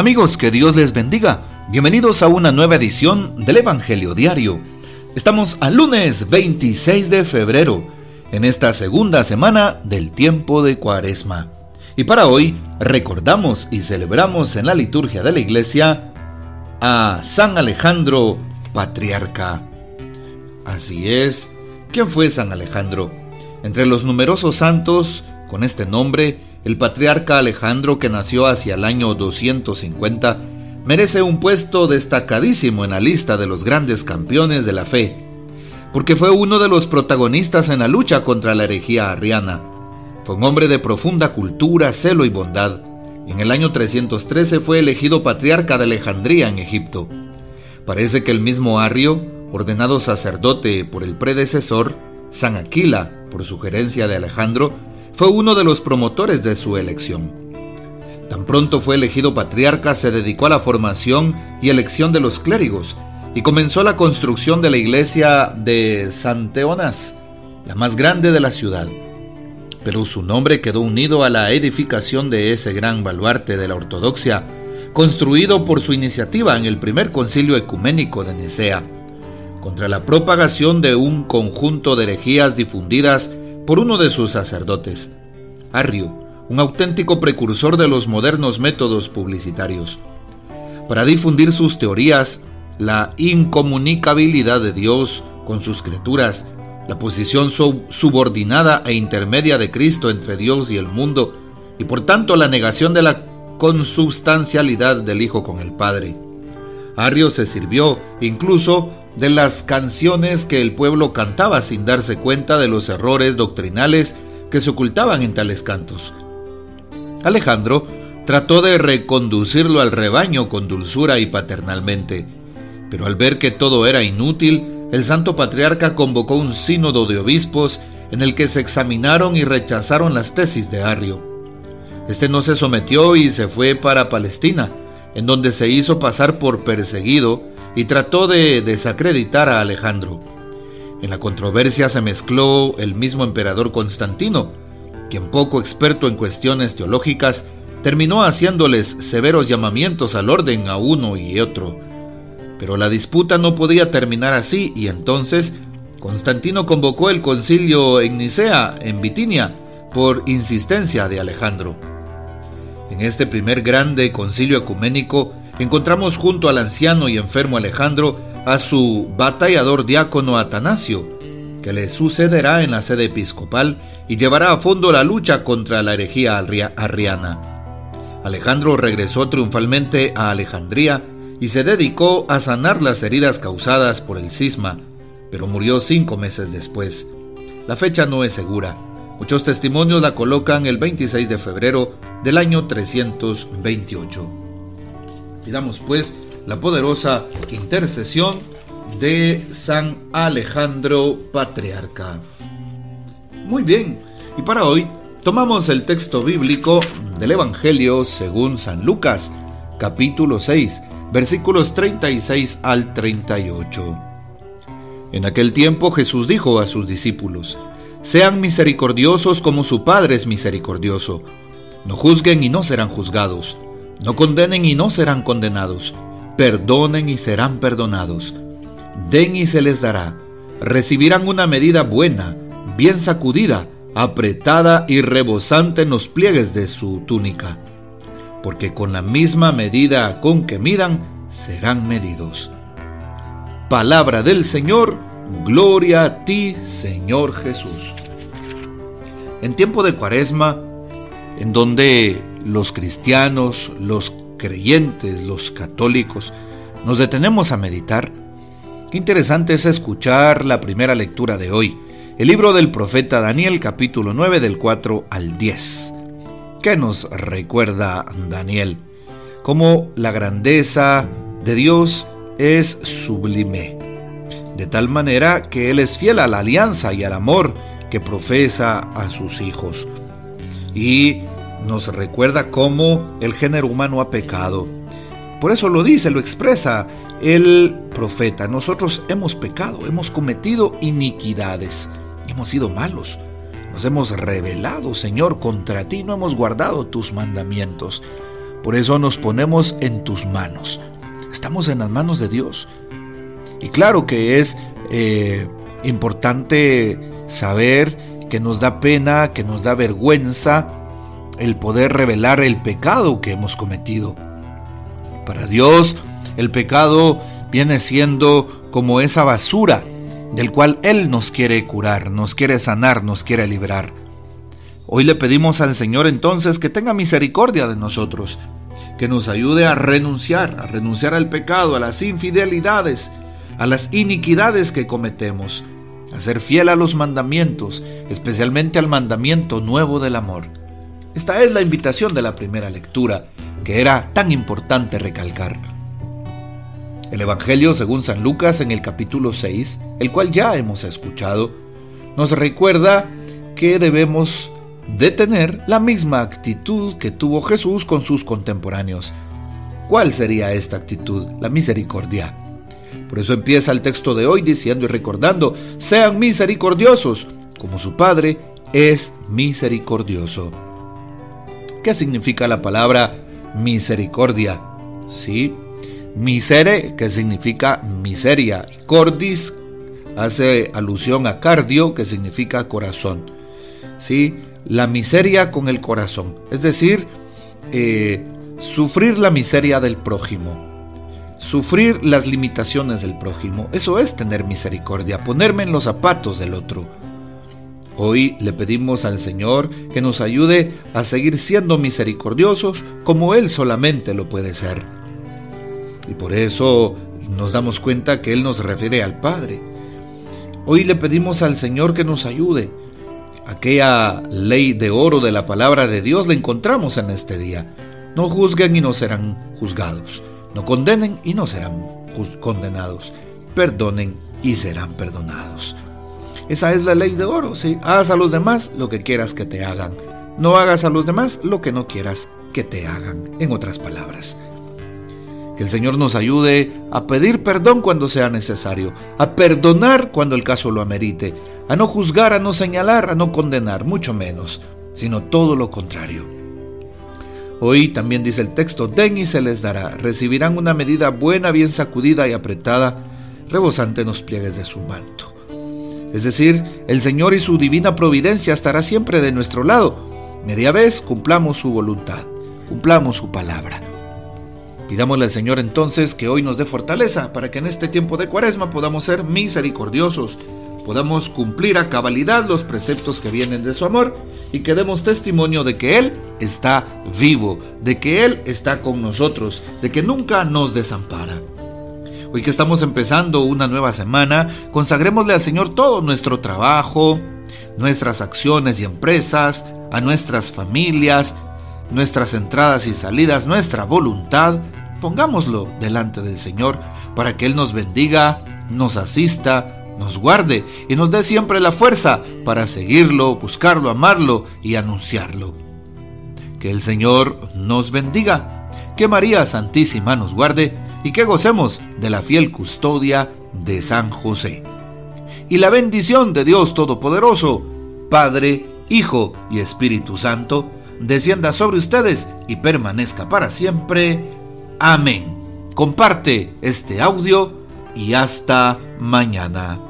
Amigos, que Dios les bendiga. Bienvenidos a una nueva edición del Evangelio Diario. Estamos al lunes 26 de febrero, en esta segunda semana del tiempo de Cuaresma. Y para hoy recordamos y celebramos en la liturgia de la iglesia a San Alejandro, patriarca. Así es, ¿quién fue San Alejandro? Entre los numerosos santos con este nombre, el patriarca Alejandro, que nació hacia el año 250, merece un puesto destacadísimo en la lista de los grandes campeones de la fe, porque fue uno de los protagonistas en la lucha contra la herejía arriana. Fue un hombre de profunda cultura, celo y bondad. En el año 313 fue elegido patriarca de Alejandría en Egipto. Parece que el mismo Arrio, ordenado sacerdote por el predecesor, San Aquila, por sugerencia de Alejandro, fue uno de los promotores de su elección. Tan pronto fue elegido patriarca, se dedicó a la formación y elección de los clérigos y comenzó la construcción de la iglesia de Santeonas, la más grande de la ciudad. Pero su nombre quedó unido a la edificación de ese gran baluarte de la ortodoxia, construido por su iniciativa en el primer concilio ecuménico de Nicea, contra la propagación de un conjunto de herejías difundidas por uno de sus sacerdotes, Arrio, un auténtico precursor de los modernos métodos publicitarios. Para difundir sus teorías, la incomunicabilidad de Dios con sus criaturas, la posición subordinada e intermedia de Cristo entre Dios y el mundo, y por tanto la negación de la consubstancialidad del Hijo con el Padre. Arrio se sirvió incluso de las canciones que el pueblo cantaba sin darse cuenta de los errores doctrinales que se ocultaban en tales cantos. Alejandro trató de reconducirlo al rebaño con dulzura y paternalmente, pero al ver que todo era inútil, el santo patriarca convocó un sínodo de obispos en el que se examinaron y rechazaron las tesis de Arrio. Este no se sometió y se fue para Palestina, en donde se hizo pasar por perseguido y trató de desacreditar a Alejandro. En la controversia se mezcló el mismo emperador Constantino, quien poco experto en cuestiones teológicas terminó haciéndoles severos llamamientos al orden a uno y otro. Pero la disputa no podía terminar así y entonces Constantino convocó el concilio en Nicea, en Bitinia, por insistencia de Alejandro. En este primer grande concilio ecuménico encontramos junto al anciano y enfermo Alejandro a su batallador diácono Atanasio, que le sucederá en la sede episcopal y llevará a fondo la lucha contra la herejía arriana. Alejandro regresó triunfalmente a Alejandría y se dedicó a sanar las heridas causadas por el cisma, pero murió cinco meses después. La fecha no es segura. Muchos testimonios la colocan el 26 de febrero del año 328. Pidamos pues la poderosa intercesión de San Alejandro Patriarca. Muy bien, y para hoy tomamos el texto bíblico del Evangelio según San Lucas, capítulo 6, versículos 36 al 38. En aquel tiempo Jesús dijo a sus discípulos, Sean misericordiosos como su Padre es misericordioso. No juzguen y no serán juzgados no condenen y no serán condenados. Perdonen y serán perdonados. Den y se les dará. Recibirán una medida buena, bien sacudida, apretada y rebosante en los pliegues de su túnica. Porque con la misma medida con que midan, serán medidos. Palabra del Señor, gloria a ti, Señor Jesús. En tiempo de cuaresma, en donde los cristianos, los creyentes, los católicos, nos detenemos a meditar. Qué interesante es escuchar la primera lectura de hoy, el libro del profeta Daniel capítulo 9 del 4 al 10. ¿Qué nos recuerda Daniel? Cómo la grandeza de Dios es sublime, de tal manera que Él es fiel a la alianza y al amor que profesa a sus hijos. Y nos recuerda cómo el género humano ha pecado. Por eso lo dice, lo expresa el profeta. Nosotros hemos pecado, hemos cometido iniquidades, hemos sido malos. Nos hemos rebelado, Señor, contra ti, no hemos guardado tus mandamientos. Por eso nos ponemos en tus manos. Estamos en las manos de Dios. Y claro que es eh, importante saber que nos da pena, que nos da vergüenza el poder revelar el pecado que hemos cometido. Para Dios, el pecado viene siendo como esa basura del cual Él nos quiere curar, nos quiere sanar, nos quiere librar. Hoy le pedimos al Señor entonces que tenga misericordia de nosotros, que nos ayude a renunciar, a renunciar al pecado, a las infidelidades, a las iniquidades que cometemos, a ser fiel a los mandamientos, especialmente al mandamiento nuevo del amor. Esta es la invitación de la primera lectura, que era tan importante recalcar. El Evangelio según San Lucas en el capítulo 6, el cual ya hemos escuchado, nos recuerda que debemos de tener la misma actitud que tuvo Jesús con sus contemporáneos. ¿Cuál sería esta actitud? La misericordia. Por eso empieza el texto de hoy diciendo y recordando, sean misericordiosos, como su Padre es misericordioso. ¿Qué significa la palabra misericordia? Sí, Misere, que significa miseria. Cordis hace alusión a cardio, que significa corazón. ¿Sí? La miseria con el corazón. Es decir, eh, sufrir la miseria del prójimo. Sufrir las limitaciones del prójimo. Eso es tener misericordia, ponerme en los zapatos del otro. Hoy le pedimos al Señor que nos ayude a seguir siendo misericordiosos como Él solamente lo puede ser. Y por eso nos damos cuenta que Él nos refiere al Padre. Hoy le pedimos al Señor que nos ayude. Aquella ley de oro de la palabra de Dios la encontramos en este día. No juzguen y no serán juzgados. No condenen y no serán condenados. Perdonen y serán perdonados. Esa es la ley de oro, ¿sí? Haz a los demás lo que quieras que te hagan. No hagas a los demás lo que no quieras que te hagan, en otras palabras. Que el Señor nos ayude a pedir perdón cuando sea necesario, a perdonar cuando el caso lo amerite, a no juzgar, a no señalar, a no condenar, mucho menos, sino todo lo contrario. Hoy también dice el texto, den y se les dará, recibirán una medida buena, bien sacudida y apretada, rebosante en los pliegues de su manto. Es decir, el Señor y su divina providencia estará siempre de nuestro lado. Media vez cumplamos su voluntad, cumplamos su palabra. Pidámosle al Señor entonces que hoy nos dé fortaleza para que en este tiempo de cuaresma podamos ser misericordiosos, podamos cumplir a cabalidad los preceptos que vienen de su amor y que demos testimonio de que Él está vivo, de que Él está con nosotros, de que nunca nos desampara. Hoy que estamos empezando una nueva semana, consagrémosle al Señor todo nuestro trabajo, nuestras acciones y empresas, a nuestras familias, nuestras entradas y salidas, nuestra voluntad, pongámoslo delante del Señor para que Él nos bendiga, nos asista, nos guarde y nos dé siempre la fuerza para seguirlo, buscarlo, amarlo y anunciarlo. Que el Señor nos bendiga, que María Santísima nos guarde y que gocemos de la fiel custodia de San José. Y la bendición de Dios Todopoderoso, Padre, Hijo y Espíritu Santo, descienda sobre ustedes y permanezca para siempre. Amén. Comparte este audio y hasta mañana.